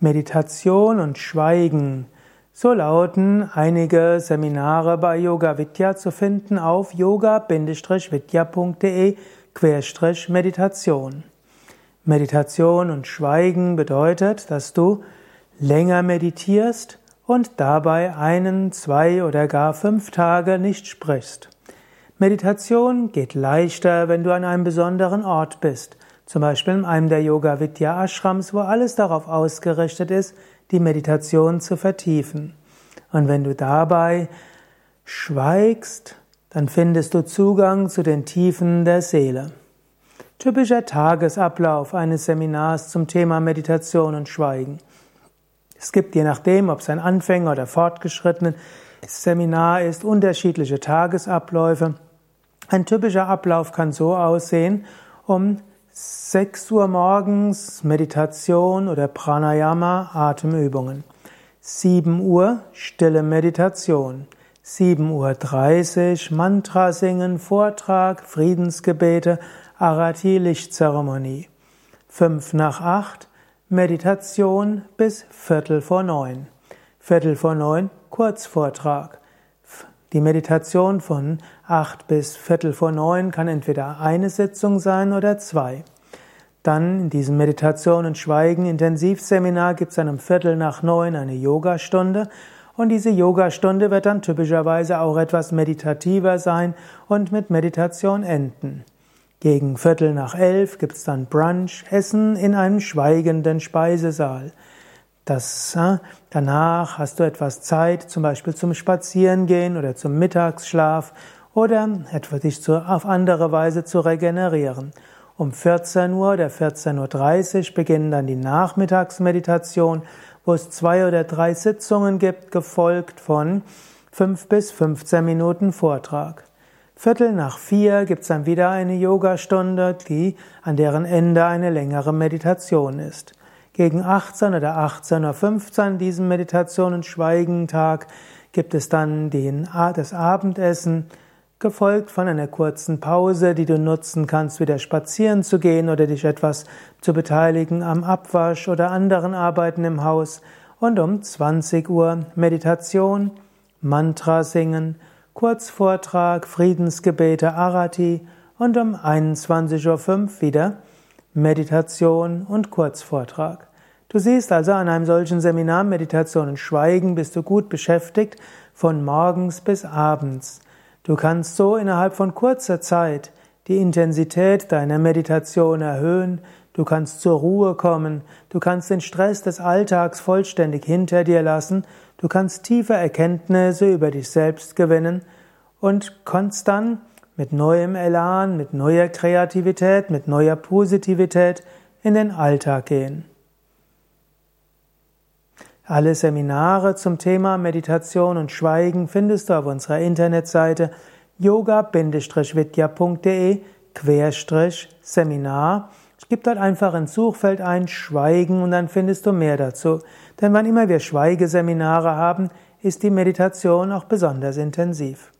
Meditation und Schweigen. So lauten einige Seminare bei Yoga Vidya zu finden auf yoga-vidya.de-meditation. Meditation und Schweigen bedeutet, dass du länger meditierst und dabei einen, zwei oder gar fünf Tage nicht sprichst. Meditation geht leichter, wenn du an einem besonderen Ort bist. Zum Beispiel in einem der Yoga Vidya Ashrams, wo alles darauf ausgerichtet ist, die Meditation zu vertiefen. Und wenn du dabei schweigst, dann findest du Zugang zu den Tiefen der Seele. Typischer Tagesablauf eines Seminars zum Thema Meditation und Schweigen. Es gibt je nachdem, ob es ein Anfänger oder fortgeschrittenen Seminar ist, unterschiedliche Tagesabläufe. Ein typischer Ablauf kann so aussehen, um 6 Uhr morgens Meditation oder Pranayama, Atemübungen. 7 Uhr stille Meditation. 7.30 Uhr Mantra singen, Vortrag, Friedensgebete, Arati Lichtzeremonie. 5 nach 8 Meditation bis Viertel vor 9. Viertel vor 9 Kurzvortrag. Die Meditation von acht bis Viertel vor neun kann entweder eine Sitzung sein oder zwei. Dann in diesem Meditation und Schweigen Intensivseminar gibt es dann um Viertel nach neun eine Yogastunde und diese Yogastunde wird dann typischerweise auch etwas meditativer sein und mit Meditation enden. Gegen Viertel nach elf gibt es dann Brunch, Essen in einem schweigenden Speisesaal. Das, äh, danach hast du etwas Zeit, zum Beispiel zum Spazierengehen oder zum Mittagsschlaf oder etwa dich auf andere Weise zu regenerieren. Um 14 Uhr oder 14.30 Uhr beginnen dann die Nachmittagsmeditation, wo es zwei oder drei Sitzungen gibt, gefolgt von fünf bis 15 Minuten Vortrag. Viertel nach vier gibt es dann wieder eine Yogastunde, die, an deren Ende eine längere Meditation ist. Gegen 18 oder 18.15 Uhr, diesen und Schweigentag, gibt es dann den, das Abendessen, gefolgt von einer kurzen Pause, die du nutzen kannst, wieder spazieren zu gehen oder dich etwas zu beteiligen am Abwasch oder anderen Arbeiten im Haus. Und um 20 Uhr Meditation, Mantra singen, Kurzvortrag, Friedensgebete, Arati und um 21.05 Uhr wieder Meditation und Kurzvortrag. Du siehst also an einem solchen Seminar Meditation und Schweigen bist du gut beschäftigt von morgens bis abends. Du kannst so innerhalb von kurzer Zeit die Intensität deiner Meditation erhöhen, du kannst zur Ruhe kommen, du kannst den Stress des Alltags vollständig hinter dir lassen, du kannst tiefe Erkenntnisse über dich selbst gewinnen und kannst dann mit neuem Elan, mit neuer Kreativität, mit neuer Positivität in den Alltag gehen. Alle Seminare zum Thema Meditation und Schweigen findest du auf unserer Internetseite yoga-vidya.de-seminar. Gib dort einfach ins Suchfeld ein Schweigen und dann findest du mehr dazu. Denn wann immer wir Schweigeseminare haben, ist die Meditation auch besonders intensiv.